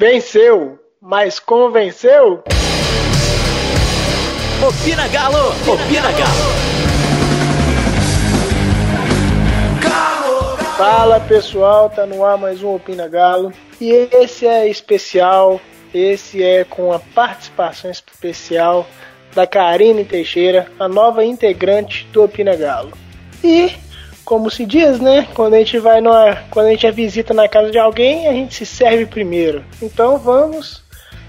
Venceu, mas como venceu? Opina Galo! Opina Galo! Fala pessoal, tá no ar mais um Opina Galo. E esse é especial, esse é com a participação especial da Karine Teixeira, a nova integrante do Opina Galo. E como se diz, né? Quando a gente vai numa, quando a gente é visita na casa de alguém, a gente se serve primeiro. Então vamos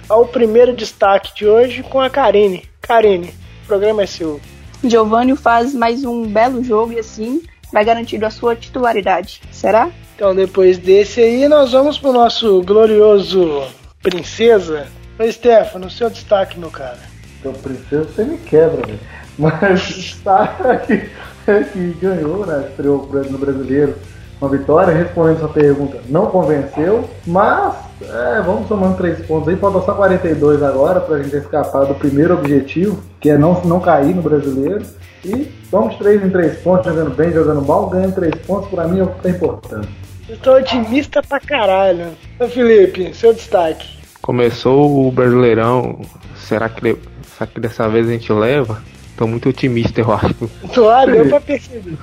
ao primeiro destaque de hoje com a Karine. Karine, o programa é seu. Giovanni faz mais um belo jogo e assim vai garantir a sua titularidade. Será? Então depois desse aí nós vamos pro nosso glorioso Princesa. Ô Stefano, seu destaque, meu cara. Então, Princesa, você me quebra, velho. Mas destaque que ganhou, né? Estreou no brasileiro uma vitória, respondendo essa pergunta, não convenceu, mas é, vamos somando três pontos aí, falta só 42 agora pra gente escapar do primeiro objetivo, que é não, não cair no brasileiro. E vamos três em três pontos, jogando bem, jogando mal, ganhando três pontos, pra mim é o que tá importante. Eu tô otimista pra caralho. Ô Felipe, seu destaque. Começou o Brasileirão, será que, será que dessa vez a gente leva? Tô muito otimista, eu acho. Claro, deu pra perceber.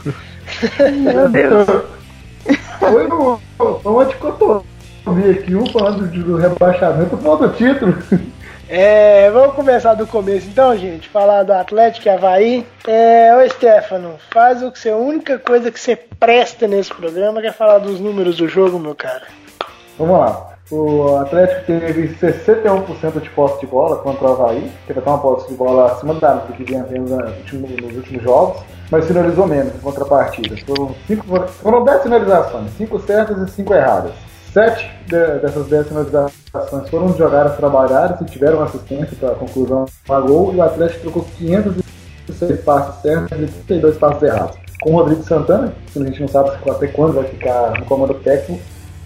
Meu Deus. Foi uma dicotomia aqui, um falando do rebaixamento, outro falando do título. É, vamos começar do começo então, gente. Falar do Atlético e Havaí. É, ô Stefano, faz o que você, a única coisa que você presta nesse programa que é falar dos números do jogo, meu cara. Vamos lá. O Atlético teve 61% de posse de bola contra o Havaí, teve até uma posse de bola acima da do que vinha tendo nos últimos jogos, mas finalizou menos em contrapartida. Foram, cinco, foram 10 finalizações, 5 certas e 5 erradas. Sete de, dessas 10 finalizações foram de jogadas trabalhadas e tiveram assistência para a conclusão a gol, e o Atlético trocou 506 passes certos e 32 passes errados. Com o Rodrigo Santana, que a gente não sabe até quando vai ficar no comando técnico,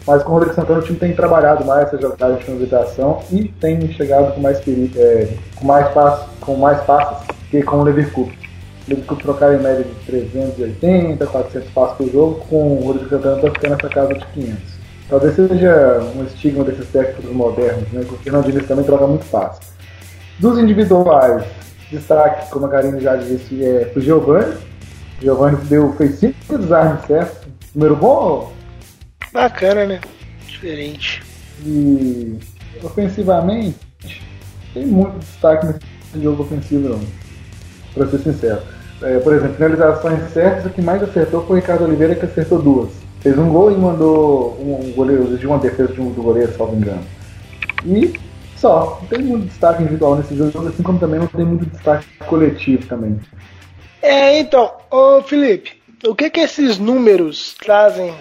mas com o Rodrigo Santana o time tem trabalhado mais essa jogada de finalização e tem chegado com mais é, com mais passos, com mais passes que com o Leverkusen. O Leverkusen trocar em média de 380, 400 passos por jogo, com o Rodrigo Santana está ficando nessa casa de 500. Talvez seja um estigma desses técnicos modernos, né? Porque o Fernando também troca muito fácil. Dos individuais, destaque, como a Karine já disse, é pro Giovanni. O Giovanni deu, fez cinco desarmes certos. Número bom Bacana, né? Diferente. E ofensivamente, tem muito destaque nesse jogo ofensivo, não. Pra ser sincero. É, por exemplo, finalizações certas, o que mais acertou foi o Ricardo Oliveira, que acertou duas. Fez um gol e mandou um goleiro de uma defesa de um, do goleiro, salvo engano. E só, não tem muito destaque individual nesse jogo, assim como também não tem muito destaque coletivo também. É, então, ô Felipe, o que que esses números trazem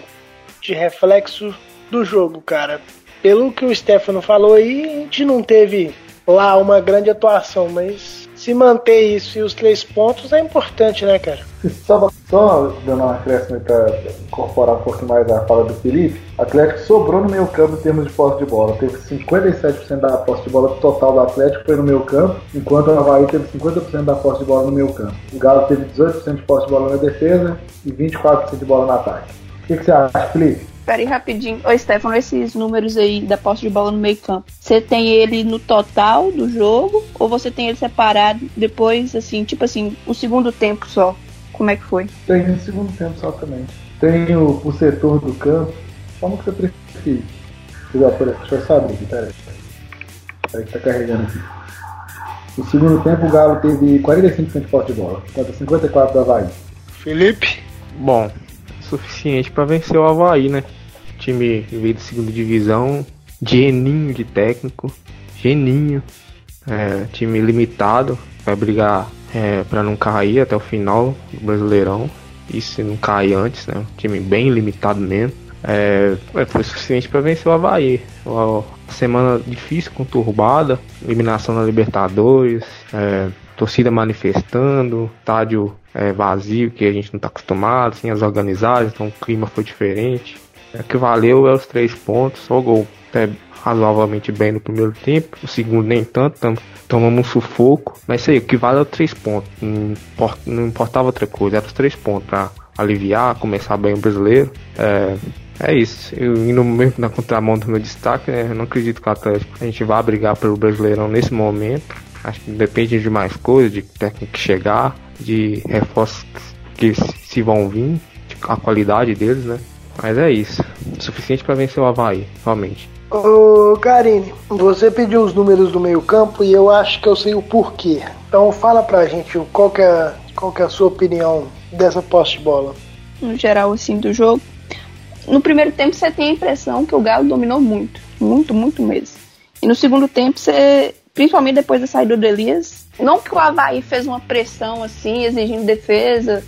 de reflexo do jogo, cara. Pelo que o Stefano falou aí, a gente não teve lá uma grande atuação, mas se manter isso e os três pontos é importante, né, cara? Só, só dando uma acréscimo para incorporar um pouquinho mais a fala do Felipe, o Atlético sobrou no meio campo em termos de posse de bola. Teve 57% da posse de bola total do Atlético foi no meio campo, enquanto o Havaí teve 50% da posse de bola no meio campo. O Galo teve 18% de posse de bola na defesa e 24% de bola no ataque. O que, que você acha, Felipe? Peraí, rapidinho. Ô, Stefano, esses números aí da posse de bola no meio campo, você tem ele no total do jogo ou você tem ele separado depois, assim, tipo assim, o segundo tempo só? Como é que foi? Tem no segundo tempo só também. Tem o, o setor do campo, como que você preferir. Deixa eu saber aqui, peraí. Peraí que tá carregando aqui. No segundo tempo, o Galo teve 45% de posse de bola, contra 54% do Havaí. Felipe? Bom, suficiente para vencer o Havaí, né? Time veio de segunda divisão, geninho de técnico, geninho, é, time limitado, vai brigar é, para não cair até o final do Brasileirão. E se não cair antes, né? Time bem limitado mesmo. É, é foi suficiente para vencer o Havaí. Uma semana difícil, conturbada, eliminação na Libertadores, é, torcida manifestando, estádio é, vazio que a gente não está acostumado, sem as organizadas, então o clima foi diferente. O é, que valeu é os três pontos, o gol até razoavelmente bem no primeiro tempo, o segundo nem tanto, tam, tomamos um sufoco, mas isso aí, o que vale é os três pontos, não, import, não importava outra coisa, eram os três pontos para aliviar, começar bem o brasileiro. É, É isso. Eu indo mesmo na contramão do meu destaque, né? Eu não acredito que o Atlético a gente vá brigar pelo Brasileirão nesse momento. Acho que depende de mais coisas, de técnico que chegar, de reforços que se vão vir, a qualidade deles, né? Mas é isso. Suficiente para vencer o Havaí, realmente. Ô, Karine, você pediu os números do meio-campo e eu acho que eu sei o porquê. Então fala pra gente qual que é, qual que é a sua opinião dessa posse de bola. No geral, assim, do jogo. No primeiro tempo você tem a impressão que o Galo dominou muito. Muito, muito mesmo. E no segundo tempo você, principalmente depois da saída do Elias, não que o Havaí fez uma pressão assim, exigindo defesa,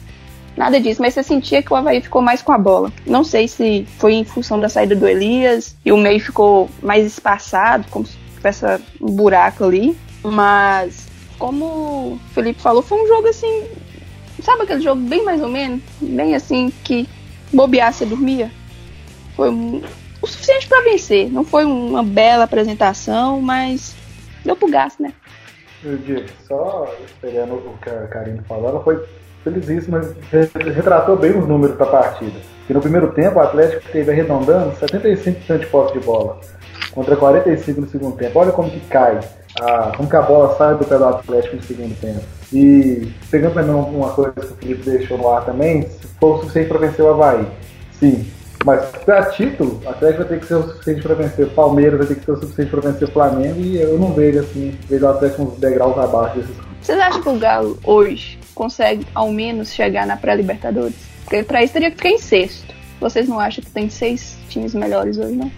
Nada disso, mas você sentia que o Havaí ficou mais com a bola. Não sei se foi em função da saída do Elias e o meio ficou mais espaçado, como se tivesse um buraco ali. Mas, como o Felipe falou, foi um jogo assim. Sabe aquele jogo bem mais ou menos? Bem assim que bobear você dormia? Foi um, o suficiente para vencer. Não foi uma bela apresentação, mas deu pro gasto, né? Eu digo, só esperando o que a Karine falou, ela foi felizíssimo, retratou bem os números da partida. Que no primeiro tempo o Atlético teve arredondando 75% de posse de bola, contra 45% no segundo tempo. Olha como que cai, a, como que a bola sai do pé do Atlético no segundo tempo. E pegando também uma coisa que o Felipe deixou no ar também, for o suficiente para vencer o Havaí. Sim, mas para título, o Atlético vai ter que ser o suficiente para vencer o Palmeiras, vai ter que ser o suficiente para vencer o Flamengo, e eu não vejo assim, vejo o Atlético uns degraus abaixo desses. Vocês acham que o Galo hoje consegue ao menos chegar na pré-Libertadores. Porque para isso teria que ficar em sexto. Vocês não acham que tem seis times melhores hoje, não?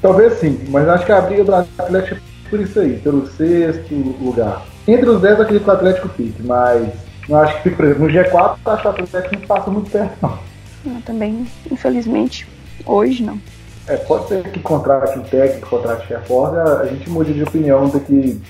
Talvez sim, mas acho que a briga do Atlético é por isso aí, pelo sexto lugar. Entre os dez, acredito que o Atlético fique, mas não acho que fique, por exemplo, no G4, acho que o Atlético não passa muito perto, não. Eu também, infelizmente, hoje não. É, pode ser que contrate um técnico, contrate reforço, a gente mude de opinião daqui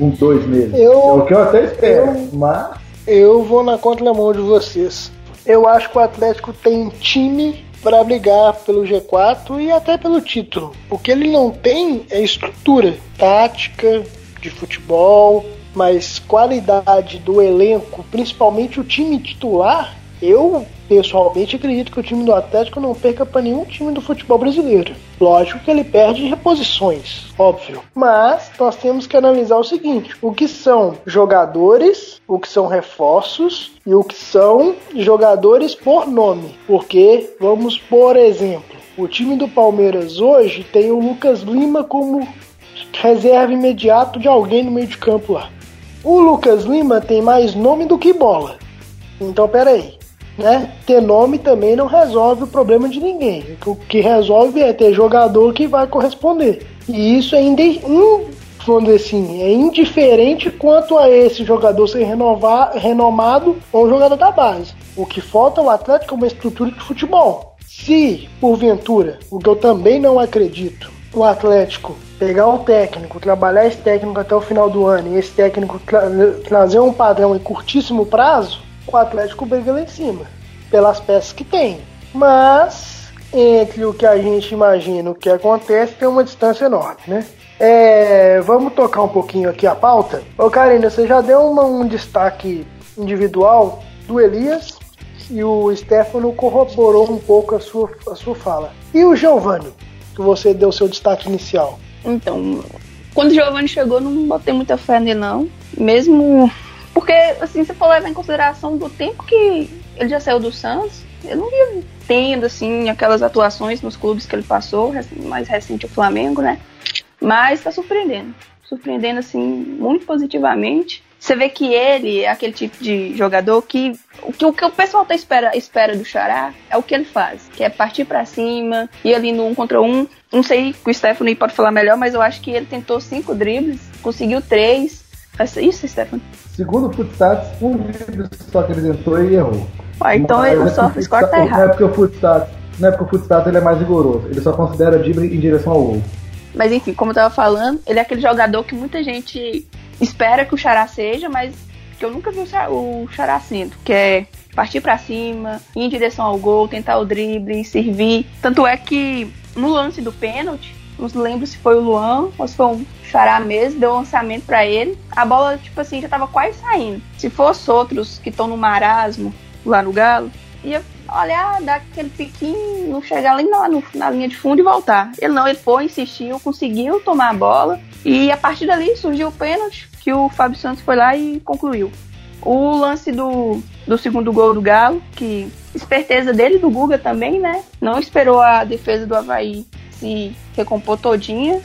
uns dois meses. Eu, é o que eu até espero, eu, mas eu vou na contramão de vocês. Eu acho que o Atlético tem time para brigar pelo G4 e até pelo título. O que ele não tem é estrutura tática de futebol, mas qualidade do elenco, principalmente o time titular. Eu Pessoalmente, acredito que o time do Atlético não perca para nenhum time do futebol brasileiro. Lógico que ele perde reposições, óbvio. Mas nós temos que analisar o seguinte: o que são jogadores, o que são reforços e o que são jogadores por nome. Porque, vamos por exemplo, o time do Palmeiras hoje tem o Lucas Lima como reserva imediato de alguém no meio de campo lá. O Lucas Lima tem mais nome do que bola. Então, peraí né? Ter nome também não resolve o problema de ninguém. O que resolve é ter jogador que vai corresponder. E isso é, inde, vamos dizer assim, é indiferente quanto a esse jogador ser renovar, renomado ou um jogador da base. O que falta ao Atlético é uma estrutura de futebol. Se, porventura, o que eu também não acredito, o Atlético pegar um técnico, trabalhar esse técnico até o final do ano e esse técnico tra trazer um padrão em curtíssimo prazo, o Atlético briga lá em cima, pelas peças que tem. Mas, entre o que a gente imagina e o que acontece, tem uma distância enorme, né? É, vamos tocar um pouquinho aqui a pauta. Ô Karina, você já deu uma, um destaque individual do Elias e o Stefano corroborou um pouco a sua, a sua fala. E o Giovanni, que você deu seu destaque inicial? Então, quando o Giovanni chegou, não botei muita fé nele, não. Mesmo porque, assim, se for levar em consideração do tempo que ele já saiu do Santos, eu não ia tendo, assim, aquelas atuações nos clubes que ele passou, mais recente o Flamengo, né? Mas tá surpreendendo. Surpreendendo, assim, muito positivamente. Você vê que ele é aquele tipo de jogador que o que o, que o pessoal tá espera, espera do Xará é o que ele faz, que é partir para cima, ir ali no um contra um. Não sei que o Stephanie pode falar melhor, mas eu acho que ele tentou cinco dribles, conseguiu três. Isso, Stephanie? Segundo o Footstats, um drible só que ele entrou e errou. Ah, então ele é só score tá errado. Não é porque o Footstats, não é porque o Footstats ele é mais rigoroso, ele só considera drible em direção ao gol. Mas enfim, como eu tava falando, ele é aquele jogador que muita gente espera que o Xará seja, mas que eu nunca vi o Xará sendo, que é partir para cima, ir em direção ao gol, tentar o drible, servir. Tanto é que no lance do pênalti, não lembro se foi o Luan ou se foi um Xará mesmo, deu um lançamento para ele. A bola, tipo assim, já tava quase saindo. Se fosse outros que estão no marasmo lá no Galo, ia olhar, dar aquele piquinho, não chegar ali na, na linha de fundo e voltar. Ele não, ele foi, insistiu, conseguiu tomar a bola e a partir dali surgiu o pênalti que o Fábio Santos foi lá e concluiu. O lance do, do segundo gol do Galo, que esperteza dele, do Guga também, né? Não esperou a defesa do Havaí se recompor todinha.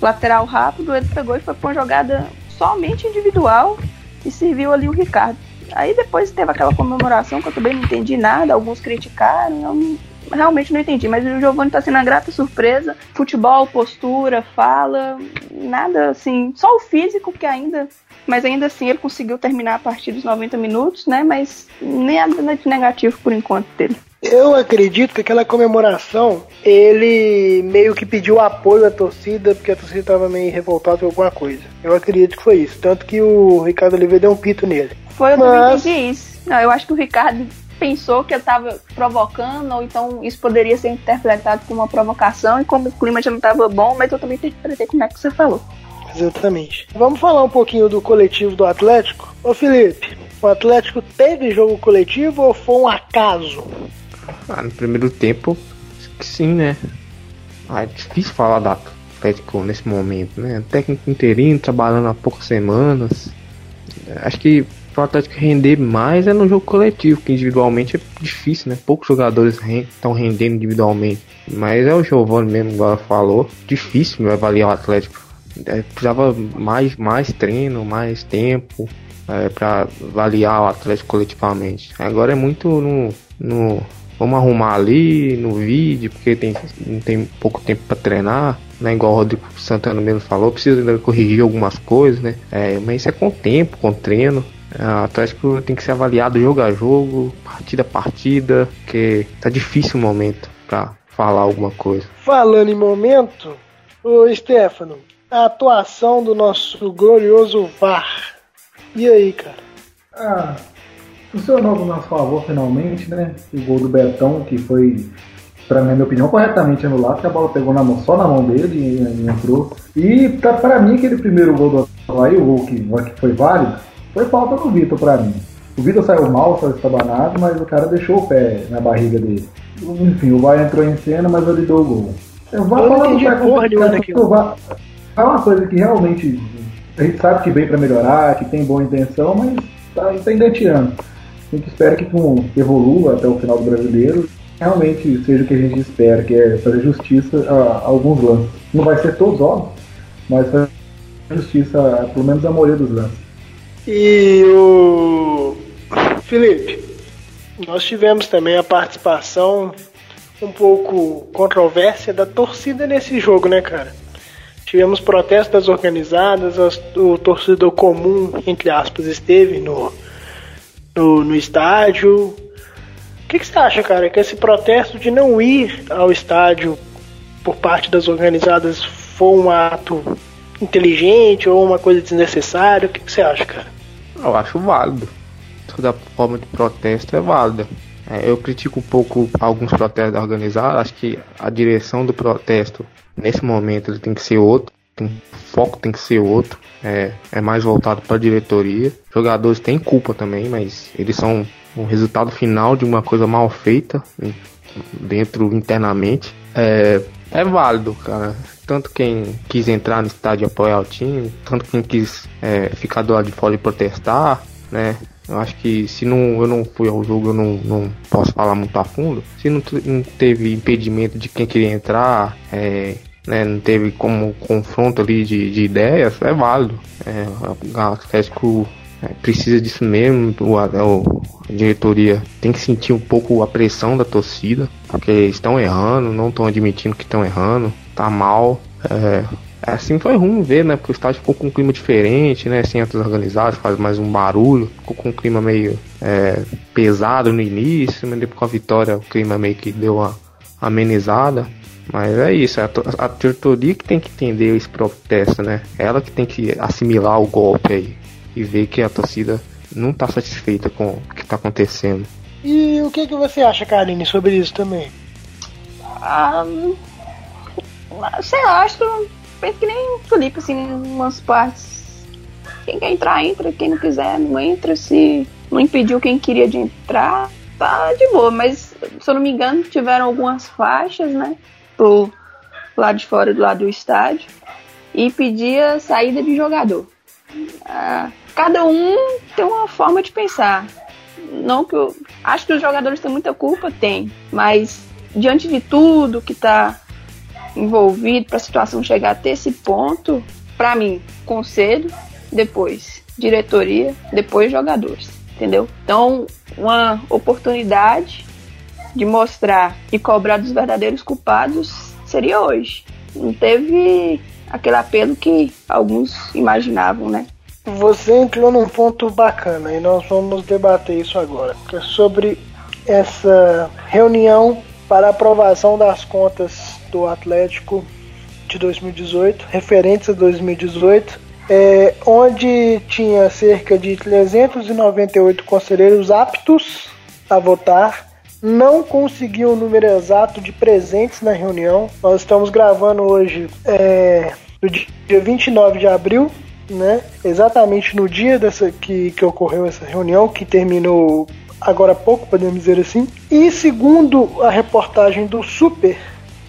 Lateral rápido, ele pegou e foi pra uma jogada somente individual e serviu ali o Ricardo. Aí depois teve aquela comemoração que eu também não entendi nada, alguns criticaram, eu realmente não entendi, mas o Giovanni tá sendo uma grata surpresa. Futebol, postura, fala, nada assim, só o físico que ainda mas ainda assim ele conseguiu terminar a partir dos 90 minutos, né? Mas nada de negativo por enquanto dele. Eu acredito que aquela comemoração ele meio que pediu apoio à torcida, porque a torcida estava meio revoltada com alguma coisa. Eu acredito que foi isso. Tanto que o Ricardo Oliveira deu um pito nele. Foi, eu Mas... também entendi isso. Não, eu acho que o Ricardo pensou que ele estava provocando, ou então isso poderia ser interpretado como uma provocação, e como o clima já não estava bom, mas eu também interpretei como é que você falou. Exatamente. Vamos falar um pouquinho do coletivo do Atlético? Ô Felipe, o Atlético teve jogo coletivo ou foi um acaso? Ah, no primeiro tempo, sim, né? Ah, é difícil falar do Atlético nesse momento, né? Técnico interino, trabalhando há poucas semanas. Acho que o Atlético render mais é no jogo coletivo, que individualmente é difícil, né? Poucos jogadores estão rendendo individualmente. Mas é o Giovanni mesmo, agora falou. Difícil avaliar o Atlético é, precisava mais, mais treino, mais tempo é, para avaliar o Atlético coletivamente. Agora é muito no, no vamos arrumar ali no vídeo, porque tem, não tem pouco tempo para treinar, né? Igual o Rodrigo Santana mesmo falou, precisa ainda corrigir algumas coisas, né? É, mas isso é com tempo, com treino. É, o Atlético tem que ser avaliado jogo a jogo, partida a partida, que tá difícil o momento para falar alguma coisa. Falando em momento, ô Stefano, a atuação do nosso glorioso VAR. E aí, cara? Ah, funcionou no nosso favor finalmente, né? O gol do Betão, que foi, pra minha opinião, corretamente anulado, que a bola pegou na mão, só na mão dele e, e entrou. E tá, pra mim, aquele primeiro gol do Havaí, o gol que, que foi válido, foi falta do Vitor pra mim. O Vitor saiu mal, saiu estabanado, mas o cara deixou o pé na barriga dele. Enfim, o VAR entrou em cena, mas ele deu o gol. Eu vou falar do VAR é uma coisa que realmente a gente sabe que vem para melhorar, que tem boa intenção, mas tá engateando. A gente espera que evolua até o final do brasileiro, realmente seja o que a gente espera, que é fazer justiça a, alguns lances. Não vai ser todos, óbvio, mas fazer justiça a, pelo menos a maioria dos lances. E o Felipe, nós tivemos também a participação um pouco controvérsia da torcida nesse jogo, né, cara? Tivemos protestos organizadas, o torcedor comum, entre aspas, esteve no, no, no estádio. O que, que você acha, cara, que esse protesto de não ir ao estádio por parte das organizadas foi um ato inteligente ou uma coisa desnecessária? O que, que você acha, cara? Eu acho válido. Toda forma de protesto é válida. É, eu critico um pouco alguns protestos organizados. Acho que a direção do protesto Nesse momento ele tem que ser outro, o foco tem que ser outro, é, é mais voltado para a diretoria. Jogadores têm culpa também, mas eles são o resultado final de uma coisa mal feita dentro internamente. É, é válido, cara. Tanto quem quis entrar no estádio e apoiar o time, tanto quem quis é, ficar do lado de fora e protestar, né? Eu acho que se não, eu não fui ao jogo, eu não, não posso falar muito a fundo. Se não, não teve impedimento de quem queria entrar, é, né, não teve como confronto ali de, de ideias, é válido. É, o Atlético é, precisa disso mesmo. O, a, diretoria tem que sentir um pouco a pressão da torcida, porque estão errando, não estão admitindo que estão errando, tá mal. É, Assim foi ruim ver, né? Porque o estádio ficou com um clima diferente, né? Sem outros organizados, faz mais um barulho. Ficou com um clima meio é, pesado no início, mas depois com a vitória o clima meio que deu uma amenizada. Mas é isso, é a, a diretoria que tem que entender esse protesto, né? Ela que tem que assimilar o golpe aí e ver que a torcida não está satisfeita com o que está acontecendo. E o que, que você acha, Karine, sobre isso também? Ah, sei lá, acho que penso que nem o Felipe, assim, umas partes. Quem quer entrar, entra. Quem não quiser, não entra. Se não impediu quem queria de entrar, tá de boa. Mas se eu não me engano, tiveram algumas faixas, né? Pro lado de fora do lado do estádio. E pedia saída de jogador. Ah, cada um tem uma forma de pensar. Não que eu. Acho que os jogadores têm muita culpa, tem. Mas diante de tudo que está envolvido para a situação chegar até esse ponto, para mim, conselho, depois diretoria, depois jogadores, entendeu? Então, uma oportunidade de mostrar e cobrar dos verdadeiros culpados seria hoje. Não teve aquele apelo que alguns imaginavam, né? Você entrou num ponto bacana e nós vamos debater isso agora, que é sobre essa reunião para aprovação das contas do Atlético de 2018, referentes a 2018, é, onde tinha cerca de 398 conselheiros aptos a votar. Não conseguiu o número exato de presentes na reunião. Nós estamos gravando hoje, é, no dia 29 de abril, né? Exatamente no dia dessa que, que ocorreu essa reunião, que terminou agora há pouco, podemos dizer assim. E segundo a reportagem do Super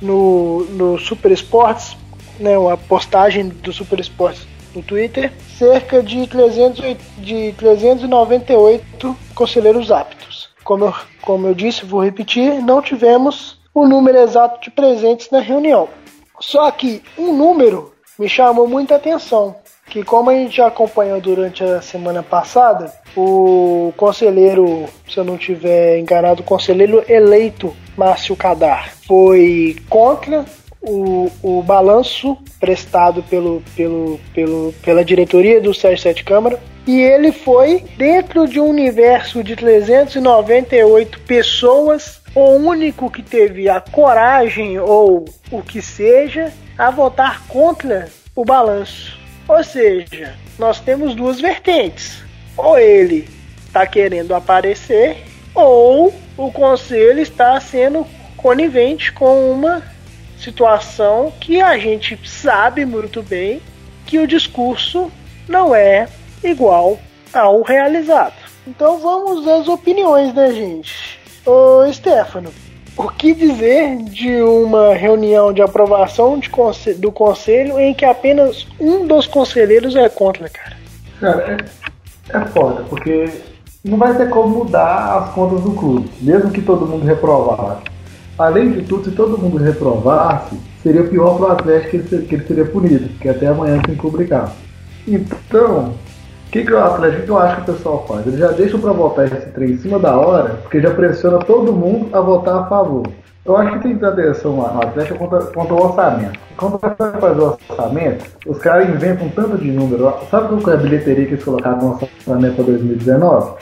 no, no Super Esportes, né, uma postagem do Super Esportes no Twitter, cerca de, 300, de 398 conselheiros aptos. Como eu, como eu disse, vou repetir, não tivemos o número exato de presentes na reunião. Só que um número me chamou muita atenção, que como a gente já acompanhou durante a semana passada, o conselheiro, se eu não tiver enganado, o conselheiro eleito Márcio Cadar foi contra o, o balanço prestado pelo, pelo, pelo, pela diretoria do Sérgio Sete Câmara e ele foi dentro de um universo de 398 pessoas o único que teve a coragem ou o que seja a votar contra o balanço. Ou seja, nós temos duas vertentes. Ou ele está querendo aparecer, ou o conselho está sendo conivente com uma situação que a gente sabe muito bem que o discurso não é igual ao realizado. Então vamos às opiniões, né, gente? Ô, Stefano, o que dizer de uma reunião de aprovação de conse do conselho em que apenas um dos conselheiros é contra, cara? Cara, é, é foda, porque não vai ter como mudar as contas do clube, mesmo que todo mundo reprovasse. Além de tudo, se todo mundo reprovasse, seria pior para o Atlético que ele, que ele seria punido, porque até amanhã tem que publicar. Então, o que, que o Atlético, que eu acho que o pessoal faz? Eles já deixam para votar esse trem em cima da hora, porque já pressiona todo mundo a votar a favor. Eu acho que tem que dar atenção lá no Atlético contra, contra o orçamento. Quando vai fazer o orçamento, os caras inventam tanto de número. Sabe qual é a bilheteria que eles colocaram no orçamento para 2019?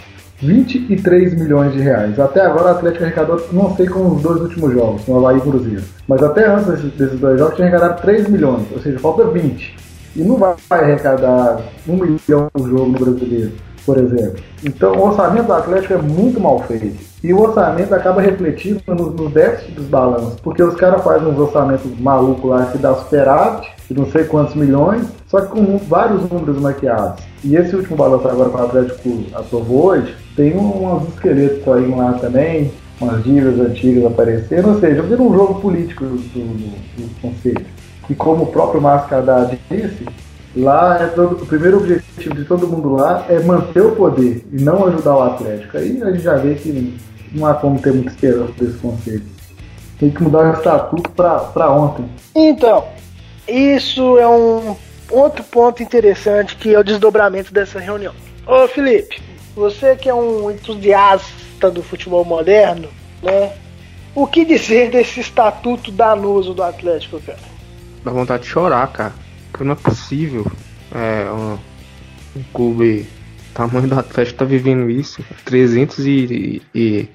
23 milhões de reais. Até agora o Atlético arrecadou, não sei com os dois últimos jogos, no Havaí e Cruzeiro. Mas até antes desses dois jogos tinha arrecadado 3 milhões, ou seja, falta 20. E não vai arrecadar 1 milhão por jogo no brasileiro, por exemplo. Então o orçamento do Atlético é muito mal feito. E o orçamento acaba refletindo no, no déficit dos balanços, porque os caras fazem uns orçamentos malucos lá que dá superávit, de não sei quantos milhões, só que com vários números maquiados. E esse último balanço agora que o Atlético aprovou hoje, tem uns esqueletos aí lá também, umas dívidas antigas aparecendo, ou seja, vira um jogo político do, do, do conselho. E como o próprio Márcio Haddad disse, lá é todo, o primeiro objetivo de todo mundo lá é manter o poder e não ajudar o Atlético. Aí a gente já vê que não há como ter muita esperança desse conselho. Tem que mudar o estatuto para ontem. Então, isso é um outro ponto interessante que é o desdobramento dessa reunião. Ô Felipe, você que é um entusiasta do futebol moderno, né? O que dizer desse estatuto danoso do Atlético, cara? Dá vontade de chorar, cara. Porque não é possível. É, um, um clube tamanho do Atlético tá vivendo isso. 300 e, e,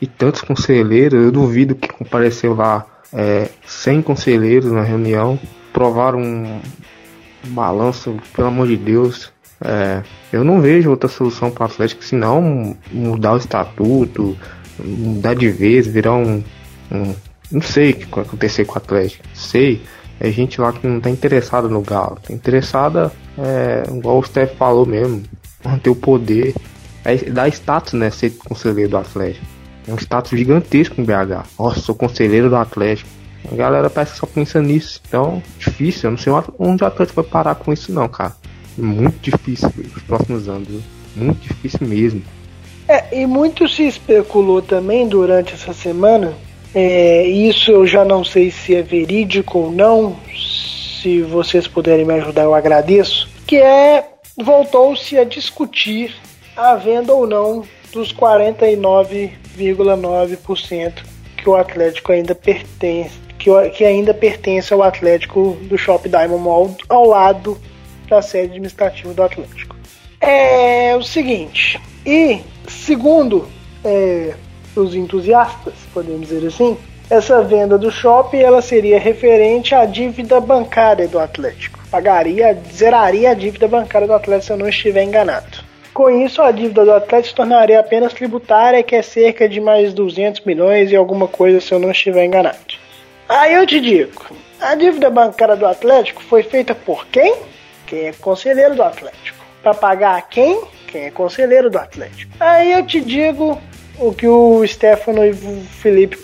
e tantos conselheiros. Eu duvido que compareceu lá é, 100 conselheiros na reunião. Provaram um, balanço, pelo amor de Deus. É, eu não vejo outra solução para o Atlético senão mudar o estatuto, mudar de vez, virar um. um não sei o que vai acontecer com o Atlético. Sei. É gente lá que não tá interessada no Galo. Tá interessada, é, igual o Steph falou mesmo, manter o poder. É, dar status, né? Ser conselheiro do Atlético. É um status gigantesco em BH. Nossa, sou conselheiro do Atlético. A galera parece que só pensa nisso. Então, difícil. Eu não sei onde o Atlético vai parar com isso, não, cara. Muito difícil nos próximos anos. Muito difícil mesmo. É, e muito se especulou também durante essa semana. É, isso eu já não sei se é verídico ou não. Se vocês puderem me ajudar, eu agradeço. Que é voltou-se a discutir a venda ou não dos 49,9% que o Atlético ainda pertence, que, que ainda pertence ao Atlético do Shop Diamond Mall ao lado da sede administrativa do Atlético. É o seguinte, e segundo é, os entusiastas, podemos dizer assim, essa venda do shopping ela seria referente à dívida bancária do Atlético. Pagaria, zeraria a dívida bancária do Atlético se eu não estiver enganado. Com isso, a dívida do Atlético se tornaria apenas tributária, que é cerca de mais 200 milhões e alguma coisa, se eu não estiver enganado. Aí eu te digo, a dívida bancária do Atlético foi feita por quem? Quem é conselheiro do Atlético. Para pagar a quem? Quem é conselheiro do Atlético. Aí eu te digo o que o Stefano e o Felipe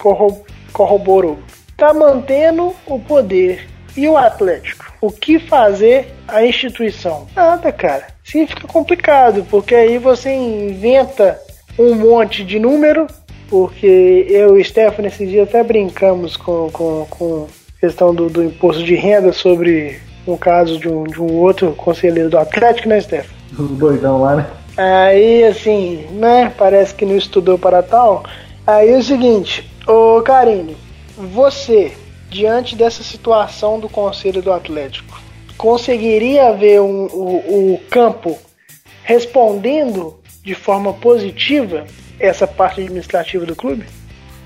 corroborou. Tá mantendo o poder. E o Atlético? O que fazer a instituição? Nada, cara. Sim, fica complicado, porque aí você inventa um monte de número, porque eu e o Stefano esses dias até brincamos com, com, com questão do, do imposto de renda sobre um caso de um, de um outro conselheiro do Atlético, né, Stefano? Doidão lá, né? Aí, assim, né? Parece que não estudou para tal. Aí é o seguinte, ô Karine, você, diante dessa situação do Conselho do Atlético, conseguiria ver um, o, o campo respondendo de forma positiva essa parte administrativa do clube?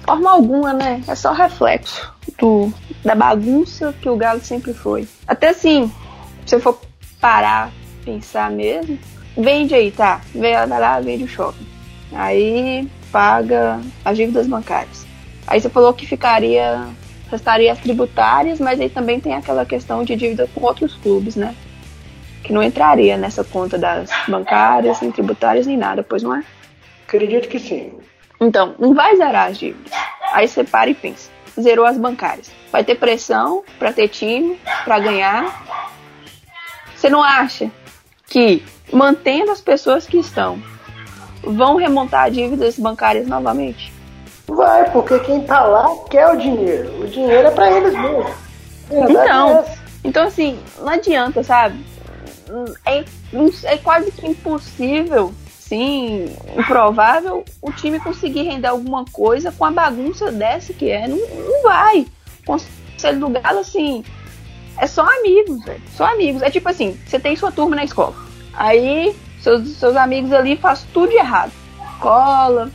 Forma alguma, né? É só reflexo do, da bagunça que o Galo sempre foi. Até assim, se eu for parar, pensar mesmo, vende aí, tá? Vai lá, vende o shopping. Aí paga as dívidas bancárias. Aí você falou que ficaria restaria as tributárias, mas aí também tem aquela questão de dívida com outros clubes, né? Que não entraria nessa conta das bancárias, nem tributárias, nem nada, pois não é? Acredito que sim. Então, não vai zerar as dívidas. Aí você para e pensa. Zerou as bancárias. Vai ter pressão para ter time, para ganhar. Você não acha que mantendo as pessoas que estão vão remontar dívidas bancárias novamente? Vai, porque quem tá lá quer o dinheiro. O dinheiro é para eles mesmo. Então, é então assim, não adianta, sabe? É, é quase que impossível, sim, improvável o time conseguir render alguma coisa com a bagunça dessa que é. Não, não vai. O conselho do Galo, assim, é só amigos, velho. Só amigos. É tipo assim, você tem sua turma na escola. Aí, seus, seus amigos ali fazem tudo de errado. Cola,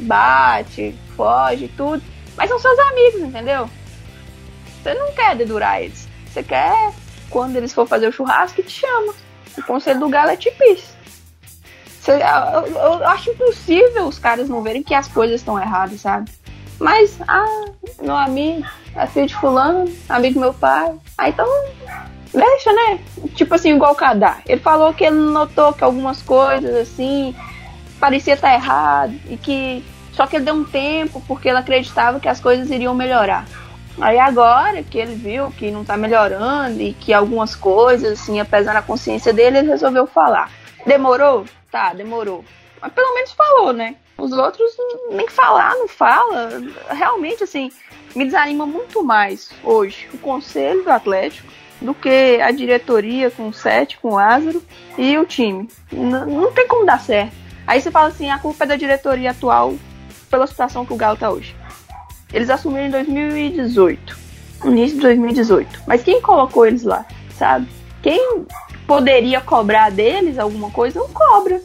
bate, foge, tudo. Mas são seus amigos, entendeu? Você não quer dedurar eles. Você quer, quando eles for fazer o churrasco, te chama. O conselho do galo é tipo isso. Eu, acho impossível os caras não verem que as coisas estão erradas, sabe? Mas, ah, meu amigo, é filho de fulano, amigo do meu pai. Ah, então, deixa, né? Tipo assim, igual o Kadar. Ele falou que ele notou que algumas coisas, assim, parecia estar errado e que só que ele deu um tempo porque ele acreditava que as coisas iriam melhorar. Aí agora que ele viu que não tá melhorando e que algumas coisas, assim, apesar da consciência dele, ele resolveu falar. Demorou? Tá, demorou. Mas pelo menos falou, né? Os outros nem falar, não fala. Realmente, assim, me desanima muito mais hoje o conselho do Atlético do que a diretoria com o Sete, com o Lázaro e o time. N não tem como dar certo. Aí você fala assim, a culpa é da diretoria atual pela situação que o Galo tá hoje. Eles assumiram em 2018, início de 2018. Mas quem colocou eles lá, sabe? Quem poderia cobrar deles alguma coisa, não cobra.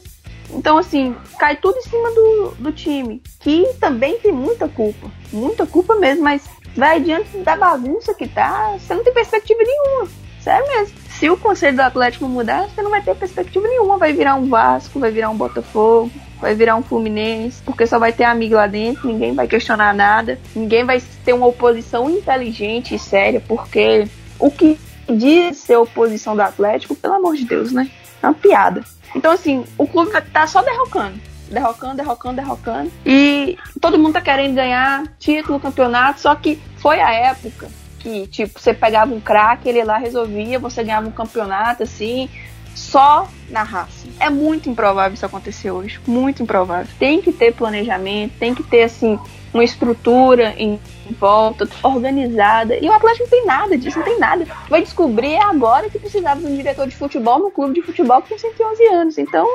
Então, assim, cai tudo em cima do, do time, que também tem muita culpa. Muita culpa mesmo, mas vai diante da bagunça que tá, você não tem perspectiva nenhuma. Sério mesmo. Se o conselho do Atlético mudar, você não vai ter perspectiva nenhuma. Vai virar um Vasco, vai virar um Botafogo, vai virar um Fluminense, porque só vai ter amigo lá dentro, ninguém vai questionar nada, ninguém vai ter uma oposição inteligente e séria, porque o que diz ser oposição do Atlético, pelo amor de Deus, né? É uma piada. Então, assim, o clube tá só derrocando. derrocando, derrocando, derrocando. E todo mundo tá querendo ganhar título, campeonato, só que foi a época que, tipo, você pegava um craque, ele lá resolvia, você ganhava um campeonato, assim, só na raça. É muito improvável isso acontecer hoje, muito improvável. Tem que ter planejamento, tem que ter, assim, uma estrutura em volta, organizada. E o Atlético não tem nada disso, não tem nada. Vai descobrir agora que precisava de um diretor de futebol no clube de futebol que tem 111 anos. Então,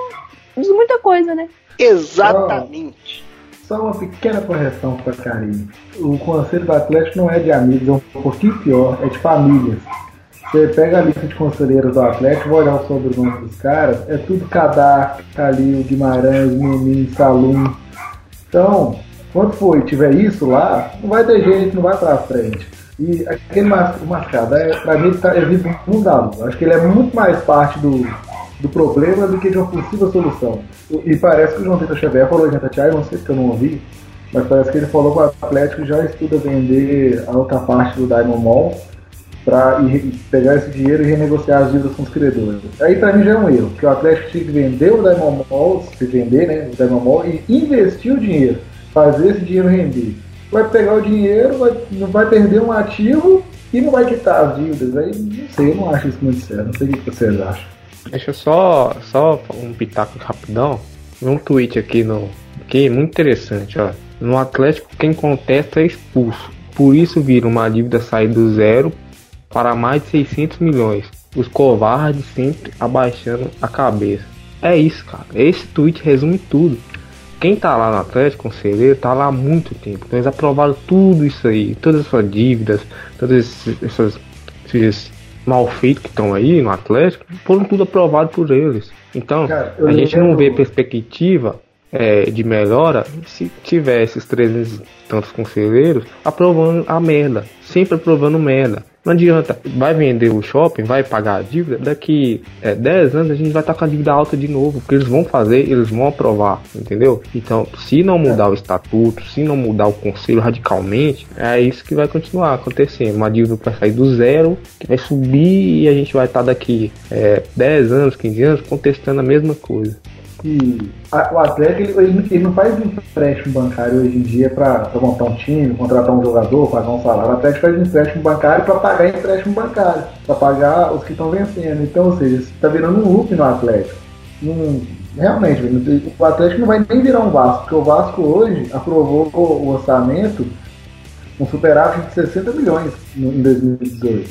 diz muita coisa, né? Exatamente. Só uma pequena correção para Karine. O conselho do Atlético não é de amigos, é um pouquinho pior, é de famílias. Você pega a lista de conselheiros do Atlético, vai olhar o sobrenome dos caras, é tudo Cadar, Calil, Guimarães, Menin, Salum. Então, quando for e tiver isso lá, não vai ter jeito, não vai pra frente. E aquele mascado, é, pra mim, ele, tá, mudado. Acho que ele é muito mais parte do, do problema do que de uma possível solução. E parece que o João Vitor Xavier falou em Tatiai, não sei se eu não ouvi, mas parece que ele falou que o Atlético já estuda vender a outra parte do Diamond Mall para pegar esse dinheiro e renegociar as dívidas com os credores. Aí para mim já é um erro, porque o Atlético tinha que vender o Diamond Mall, se vender, né, o Diamond Mall e investir o dinheiro fazer esse dinheiro render. Vai pegar o dinheiro, vai, vai perder um ativo e não vai quitar as dívidas. Aí não sei, eu não acho isso muito sério. Não sei o que vocês acham. Deixa eu só, só um pitaco rapidão. Um tweet aqui no. Que muito interessante, ó. No Atlético, quem contesta é expulso. Por isso vira uma dívida sair do zero para mais de 600 milhões. Os covardes sempre abaixando a cabeça. É isso, cara. Esse tweet resume tudo quem tá lá no Atlético, conselheiro, tá lá há muito tempo. Então eles aprovaram tudo isso aí, todas essas dívidas, todas essas, esses malfeitos que estão aí no Atlético, foram tudo aprovado por eles. Então, Cara, a gente não vê perspectiva é, de melhora se tiver esses 300 tantos conselheiros aprovando a merda, sempre aprovando merda. Não adianta, vai vender o shopping, vai pagar a dívida, daqui é, 10 anos a gente vai estar com a dívida alta de novo, porque eles vão fazer, eles vão aprovar, entendeu? Então, se não mudar o estatuto, se não mudar o conselho radicalmente, é isso que vai continuar acontecendo. Uma dívida vai sair do zero, que vai subir e a gente vai estar daqui é, 10 anos, 15 anos contestando a mesma coisa que a, o Atlético ele, ele, ele, não faz empréstimo bancário hoje em dia para montar um time, contratar um jogador, pagar um salário. O Atlético faz empréstimo bancário para pagar empréstimo bancário, para pagar os que estão vencendo. Então, ou seja, está virando um loop no Atlético. Um, realmente, o Atlético não vai nem virar um Vasco, porque o Vasco hoje aprovou o orçamento um superávit de 60 milhões em 2018.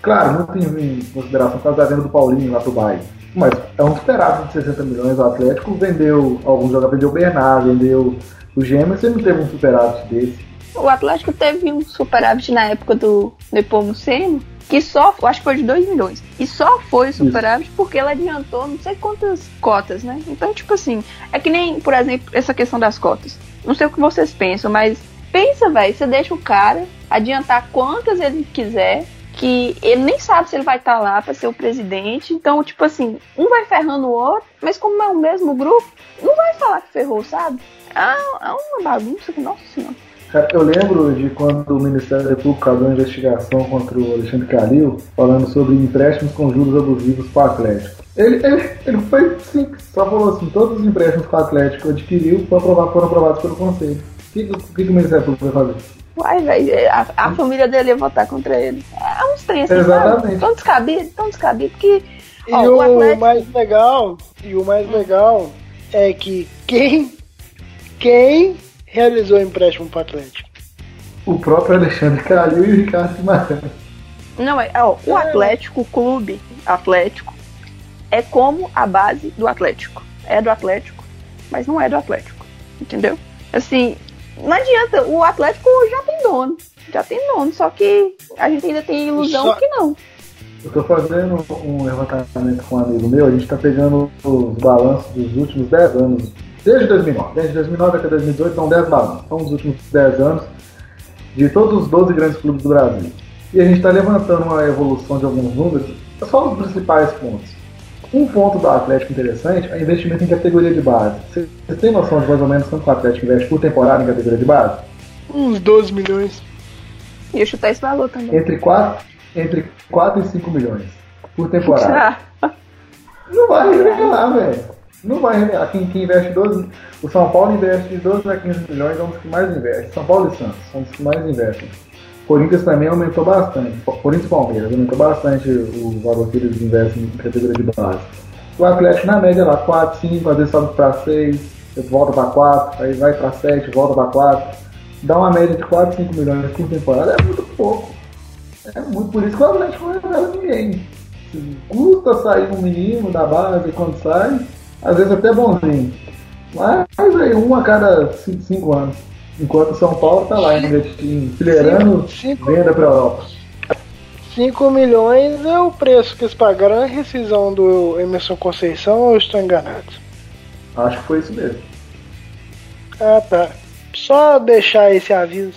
Claro, não tem em consideração por causa da venda do Paulinho lá pro Bahia mas é um superávit de 60 milhões. O Atlético vendeu alguns jogadores, vendeu o Bernard, vendeu o Gêmeos, você não teve um superávit desse. O Atlético teve um superávit na época do Nepomuceno, que só, acho que foi de 2 milhões. E só foi superávit Isso. porque ela adiantou não sei quantas cotas, né? Então, tipo assim, é que nem, por exemplo, essa questão das cotas. Não sei o que vocês pensam, mas pensa, velho, você deixa o cara adiantar quantas ele quiser que ele nem sabe se ele vai estar tá lá para ser o presidente. Então, tipo assim, um vai ferrando o outro, mas como é o mesmo grupo, não vai falar que ferrou, sabe? É, é uma bagunça que, nossa senhora. Cara, eu lembro de quando o Ministério Público abriu uma investigação contra o Alexandre Calil, falando sobre empréstimos com juros abusivos para o Atlético. Ele, ele, ele foi simples, só falou assim: todos os empréstimos que o Atlético adquiriu foram aprovados, foram aprovados pelo Conselho. O que, que, que o Ministério Público vai fazer? Uai, velho, a, a, família dele ia votar contra ele. É uns trem assim, Exatamente. Tão descabido, tão descabido que. E ó, o, o Atlético... mais legal, e o mais legal é que quem, quem realizou o empréstimo para o Atlético? O próprio Alexandre Calil e o Ricardo Guimarães. Não, é, ó, o é. Atlético, o clube Atlético, é como a base do Atlético. É do Atlético, mas não é do Atlético. Entendeu? Assim, não adianta, o Atlético já dono. Já tem dono, só que a gente ainda tem ilusão só... que não. Eu tô fazendo um levantamento com um amigo meu, a gente tá pegando os balanços dos últimos 10 anos, desde 2009. Desde 2009 até 2018 são 10 balanços, são os últimos 10 anos de todos os 12 grandes clubes do Brasil. E a gente está levantando uma evolução de alguns números, só os principais pontos. Um ponto do Atlético interessante é investimento em categoria de base. Você tem noção de mais ou menos quanto o Atlético investe por temporada em categoria de base? Uns 12 milhões. E eu chutar esse valor também. Entre 4, entre 4 e 5 milhões por temporada. Não vai revelar, velho. Não vai revelar. Quem, quem investe 12. O São Paulo investe de 12 a 15 milhões, é um dos que mais investe. São Paulo e Santos são os que mais investem. Corinthians também aumentou bastante. Corinthians e Palmeiras aumentou bastante o valor que eles investem em categoria de base. O Atlético na média lá, 4, 5, às vezes sobe para 6, volta para 4, aí vai para 7, volta para 4. Dá uma média de 4, 5 milhões por temporada, é muito pouco. É muito por isso que o Atlético não revela ninguém. Custa sair um menino da base quando sai, às vezes até bonzinho. Mas aí um a cada 5 anos. Enquanto São Paulo tá lá investindo, enfileirando venda para Europa. 5 milhões é o preço que eles pagaram a rescisão do Emerson Conceição ou eu estou enganado? Acho que foi isso mesmo. Ah tá. Só deixar esse aviso.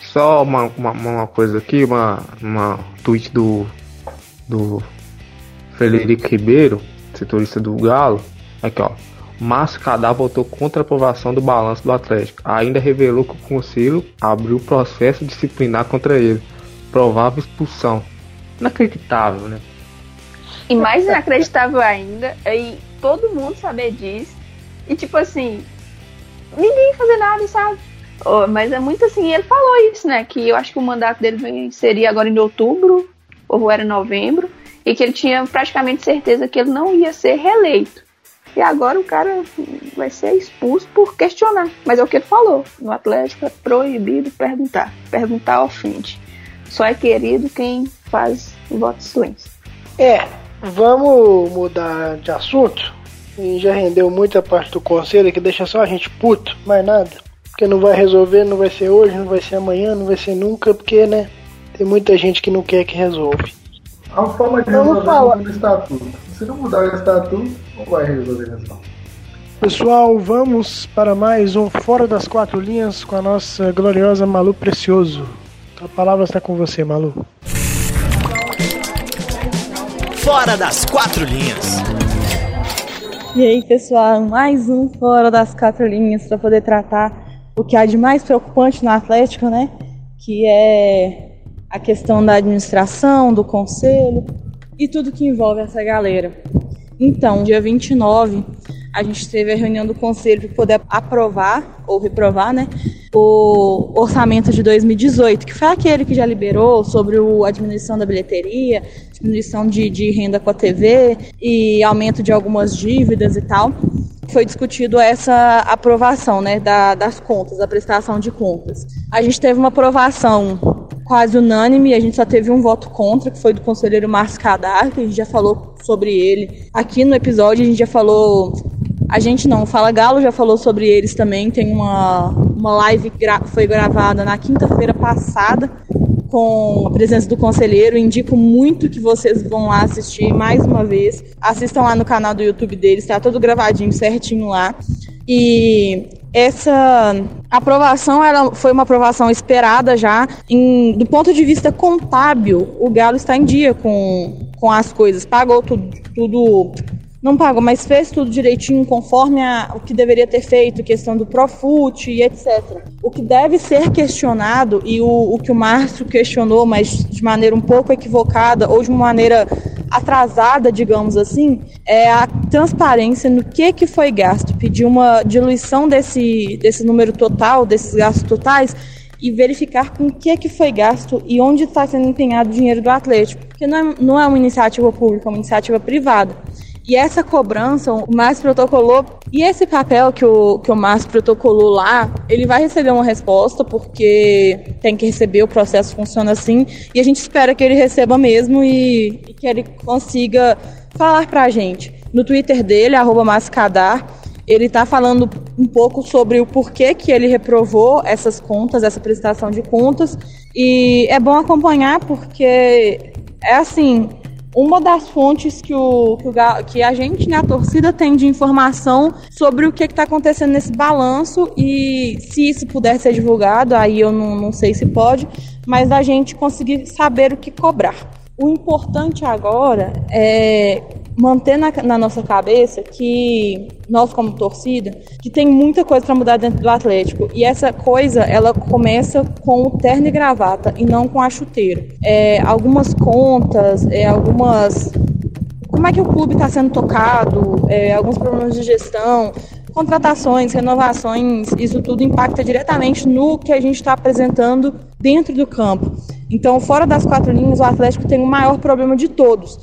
Só uma, uma, uma coisa aqui, uma, uma tweet do, do Frederico Ribeiro, setorista do Galo. Aqui ó. Márcio Cadá votou contra a aprovação do balanço do Atlético. Ainda revelou que o Conselho abriu processo disciplinar contra ele. Provável expulsão. Inacreditável, né? E mais inacreditável ainda é todo mundo saber disso. E tipo assim, ninguém fazer nada, sabe? Oh, mas é muito assim, ele falou isso, né? Que eu acho que o mandato dele seria agora em outubro, ou era novembro, e que ele tinha praticamente certeza que ele não ia ser reeleito. E agora o cara vai ser expulso por questionar. Mas é o que ele falou. No Atlético é proibido perguntar. Perguntar ofende. Só é querido quem faz votações. É, vamos mudar de assunto. E já rendeu muita parte do conselho que deixa só a gente puto, mais nada. Porque não vai resolver, não vai ser hoje, não vai ser amanhã, não vai ser nunca, porque, né? Tem muita gente que não quer que resolve. A forma de resolver falar. o estatuto. Se não mudar o estatuto, não vai resolver mesmo. Pessoal, vamos para mais um Fora das Quatro Linhas com a nossa gloriosa Malu Precioso. A palavra está com você, Malu. Fora das quatro linhas. E aí, pessoal, mais um Fora das Quatro Linhas para poder tratar o que há de mais preocupante no Atlético, né? Que é a questão da administração, do conselho e tudo que envolve essa galera. Então, dia 29, a gente teve a reunião do conselho para poder aprovar ou reprovar, né, o orçamento de 2018, que foi aquele que já liberou sobre o, a diminuição da bilheteria, diminuição de, de renda com a TV e aumento de algumas dívidas e tal. Foi discutido essa aprovação, né, da, das contas, da prestação de contas. A gente teve uma aprovação quase unânime, a gente só teve um voto contra, que foi do conselheiro Márcio Cadar, que a gente já falou sobre ele aqui no episódio, a gente já falou. A gente não, Fala Galo já falou sobre eles também. Tem uma, uma live gra foi gravada na quinta-feira passada com a presença do conselheiro. Indico muito que vocês vão lá assistir mais uma vez. Assistam lá no canal do YouTube deles, está todo gravadinho certinho lá. E essa aprovação ela foi uma aprovação esperada já. Em, do ponto de vista contábil, o Galo está em dia com, com as coisas. Pagou tudo, tudo não pagou, mas fez tudo direitinho conforme a, o que deveria ter feito, questão do Profut e etc. O que deve ser questionado, e o, o que o Márcio questionou, mas de maneira um pouco equivocada, ou de uma maneira atrasada, digamos assim, é a transparência no que, que foi gasto. Pedir uma diluição desse, desse número total, desses gastos totais, e verificar com o que, que foi gasto e onde está sendo empenhado o dinheiro do Atlético. Porque não é, não é uma iniciativa pública, é uma iniciativa privada. E essa cobrança, o Márcio protocolou, e esse papel que o, que o Márcio protocolou lá, ele vai receber uma resposta, porque tem que receber, o processo funciona assim, e a gente espera que ele receba mesmo e, e que ele consiga falar pra gente. No Twitter dele, arroba Mascadar, ele está falando um pouco sobre o porquê que ele reprovou essas contas, essa prestação de contas, e é bom acompanhar porque é assim, uma das fontes que, o, que, o, que a gente, né, a torcida, tem de informação sobre o que está acontecendo nesse balanço e se isso puder ser divulgado, aí eu não, não sei se pode, mas a gente conseguir saber o que cobrar. O importante agora é manter na, na, nossa cabeça que nós como torcida que tem muita coisa para mudar dentro do Atlético. E essa coisa ela começa com o terno e gravata e não com a chuteira. É, algumas contas é, algumas como é que o clube está sendo tocado, é, alguns problemas de gestão, contratações, renovações, isso tudo impacta diretamente no que a gente está apresentando dentro do campo. Então, fora das quatro linhas, o Atlético tem o maior problema de todos,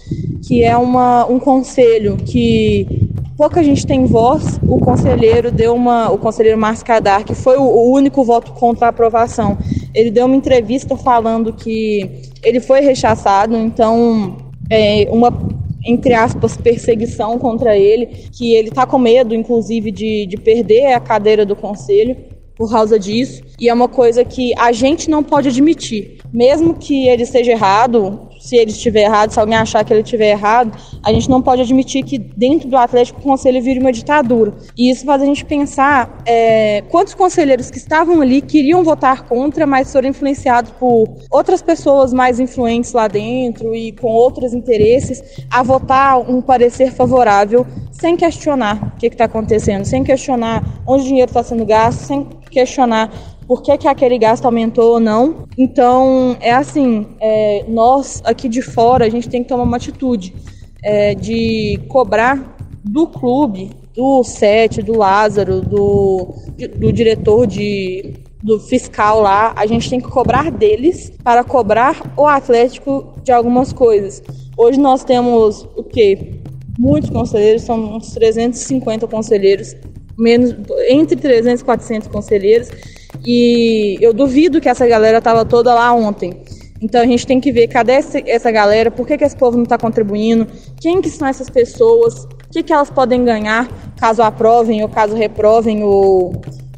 que é uma, um conselho que pouca gente tem voz. O conselheiro deu uma, o conselheiro Márcio Cadar, que foi o, o único voto contra a aprovação, ele deu uma entrevista falando que ele foi rechaçado, então é, uma entre aspas, perseguição contra ele, que ele está com medo, inclusive, de, de perder a cadeira do conselho por causa disso. E é uma coisa que a gente não pode admitir. Mesmo que ele esteja errado, se ele estiver errado, se alguém achar que ele estiver errado, a gente não pode admitir que dentro do Atlético o conselho vire uma ditadura. E isso faz a gente pensar é, quantos conselheiros que estavam ali queriam votar contra, mas foram influenciados por outras pessoas mais influentes lá dentro e com outros interesses a votar um parecer favorável sem questionar o que está acontecendo, sem questionar onde o dinheiro está sendo gasto, sem questionar por que, que aquele gasto aumentou ou não. Então, é assim, é, nós aqui de fora, a gente tem que tomar uma atitude é, de cobrar do clube, do Sete, do Lázaro, do, do diretor de, do fiscal lá, a gente tem que cobrar deles para cobrar o Atlético de algumas coisas. Hoje nós temos o quê? Muitos conselheiros, são uns 350 conselheiros, menos entre 300 e 400 conselheiros e eu duvido que essa galera estava toda lá ontem. Então a gente tem que ver cadê essa galera, por que, que esse povo não está contribuindo, quem que são essas pessoas, o que, que elas podem ganhar caso aprovem ou caso reprovem o,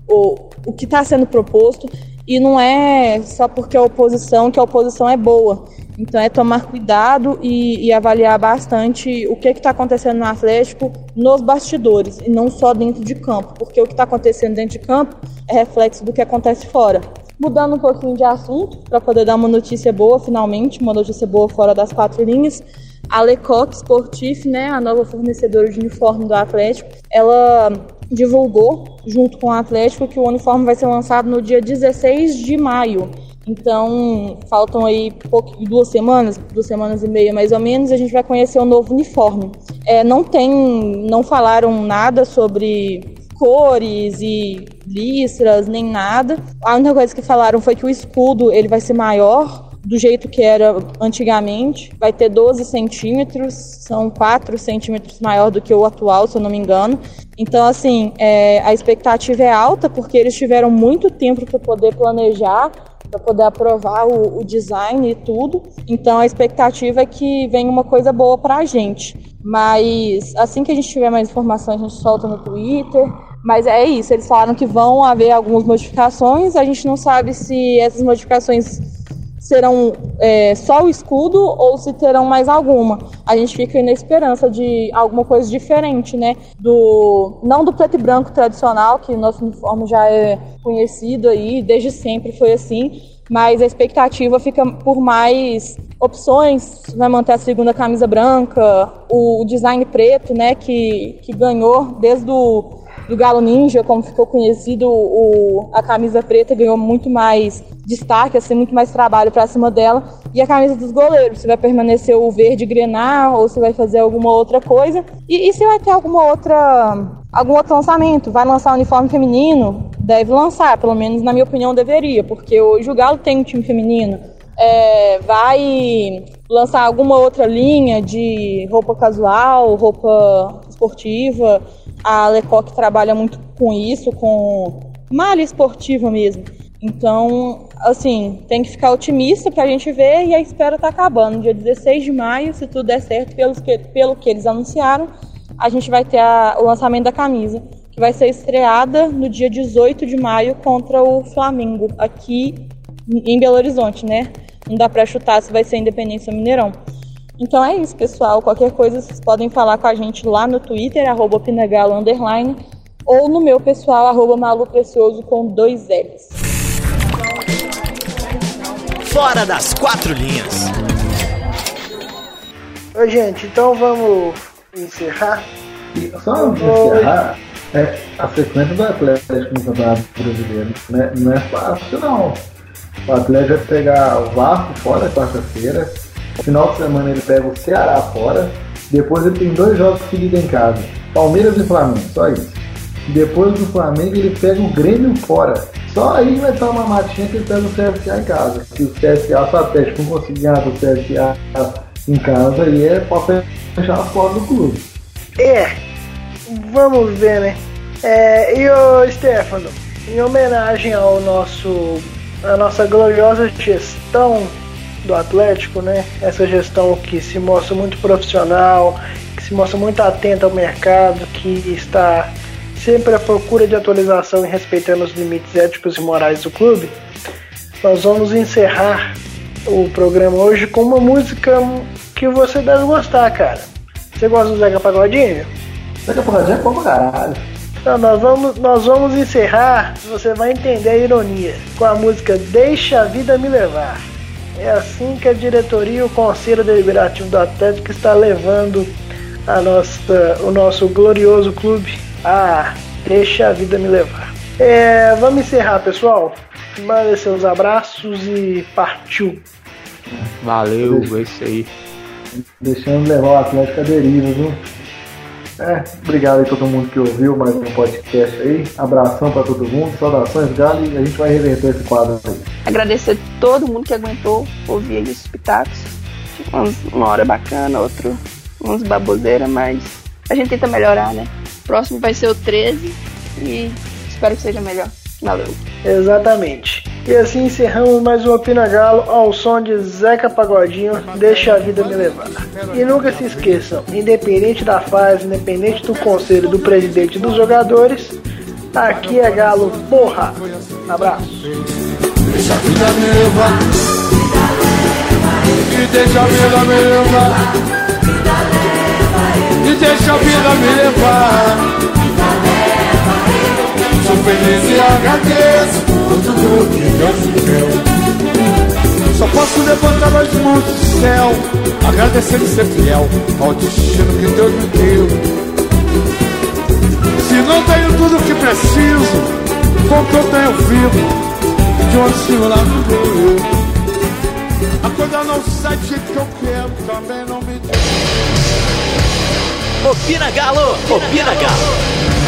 o, o que está sendo proposto. E não é só porque a oposição que a oposição é boa. Então é tomar cuidado e, e avaliar bastante o que está acontecendo no Atlético nos bastidores e não só dentro de campo, porque o que está acontecendo dentro de campo é reflexo do que acontece fora. Mudando um pouquinho de assunto, para poder dar uma notícia boa, finalmente, uma notícia boa fora das quatro linhas. A Lecoq Sportif, né, a nova fornecedora de uniforme do Atlético, ela divulgou, junto com o Atlético, que o uniforme vai ser lançado no dia 16 de maio. Então, faltam aí duas semanas, duas semanas e meia mais ou menos, a gente vai conhecer o novo uniforme. É, não tem, não falaram nada sobre cores e listras, nem nada. A única coisa que falaram foi que o escudo ele vai ser maior do jeito que era antigamente. Vai ter 12 centímetros, são 4 centímetros maior do que o atual, se eu não me engano. Então, assim, é, a expectativa é alta porque eles tiveram muito tempo para poder planejar para poder aprovar o, o, design e tudo. Então a expectativa é que venha uma coisa boa para a gente. Mas assim que a gente tiver mais informações, a gente solta no Twitter. Mas é isso, eles falaram que vão haver algumas modificações. A gente não sabe se essas modificações serão é, só o escudo ou se terão mais alguma. A gente fica na esperança de alguma coisa diferente, né? Do não do preto e branco tradicional, que nosso uniforme já é conhecido aí, desde sempre foi assim, mas a expectativa fica por mais opções, vai manter a segunda camisa branca, o design preto, né, que, que ganhou desde o do Galo Ninja, como ficou conhecido, o, a camisa preta ganhou muito mais destaque, assim, muito mais trabalho para cima dela. E a camisa dos goleiros, se vai permanecer o verde grenar ou se vai fazer alguma outra coisa. E, e se vai ter alguma outra algum outro lançamento, vai lançar o uniforme feminino, deve lançar, pelo menos na minha opinião deveria, porque hoje o Galo tem um time feminino. É, vai lançar alguma outra linha de roupa casual, roupa esportiva, a Lecoq trabalha muito com isso, com malha esportiva mesmo. Então, assim, tem que ficar otimista para a gente ver e a espera está acabando. Dia 16 de maio, se tudo der certo, pelo que, pelo que eles anunciaram, a gente vai ter a, o lançamento da camisa, que vai ser estreada no dia 18 de maio contra o Flamengo, aqui em Belo Horizonte, né? Não dá para chutar se vai ser Independência ou Mineirão. Então é isso, pessoal. Qualquer coisa vocês podem falar com a gente lá no Twitter, arroba Pinagalo Underline, ou no meu pessoal, arroba Malu Precioso com dois L's. Fora das quatro linhas. Oi, gente, então vamos encerrar. E só antes de encerrar, é, a sequência do Atlético no Campeonato Brasileiro né, não é fácil, não. O Atlético vai pegar o Vasco fora quarta-feira, final de semana ele pega o Ceará fora. Depois ele tem dois jogos seguidos em casa. Palmeiras e Flamengo, só isso. Depois do Flamengo ele pega o Grêmio fora. Só aí vai estar uma matinha que ele pega o CSA em casa. Se o CSA, se o Atlético não conseguir ganhar do CSA em casa, aí é pra fechar as portas do clube. É, vamos ver, né? É, e o Stefano, em homenagem ao nosso a nossa gloriosa gestão do Atlético, né? Essa gestão que se mostra muito profissional, que se mostra muito atenta ao mercado, que está sempre à procura de atualização e respeitando os limites éticos e morais do clube. Nós vamos encerrar o programa hoje com uma música que você deve gostar, cara. Você gosta do Zeca Pagodinho? Zeca Pagodinho é bom pra caralho. Então, nós, vamos, nós vamos encerrar, você vai entender a ironia, com a música Deixa a Vida Me Levar. É assim que a diretoria e o Conselho Deliberativo do Atlético está levando a nossa, o nosso glorioso clube a Deixa a Vida Me Levar. É, vamos encerrar, pessoal. Manda seus abraços e partiu. Valeu, é isso aí. Deixando levar o Atlético a deriva, viu? É, obrigado a todo mundo que ouviu mais um podcast aí. Abração para todo mundo, saudações, Gali, e a gente vai reverter esse quadro aí. Agradecer todo mundo que aguentou ouvir aí os pitacos. Tipo, uma hora bacana, outro uns baboseiras, mas a gente tenta melhorar, né? Próximo vai ser o 13 e espero que seja melhor. Valeu. Exatamente. E assim encerramos mais um Opina Galo ao som de Zeca Pagodinho, Deixa a Vida Me Levar. E nunca se esqueçam, independente da fase, independente do conselho do presidente dos jogadores, aqui é Galo, porra! Abraço. Deixa a vida me levar. E deixa a vida me levar. E deixa a vida me levar. Sou feliz e agradeço por tudo que Deus me deu. Só posso levantar as mãos do céu, agradecer e ser fiel ao destino que Deus me deu. Se não tenho tudo o que preciso, com que eu tenho vivo, de onde o Senhor lá me deu. A coisa não sai do jeito que eu quero, também não me. Opina Galo! Opina Galo!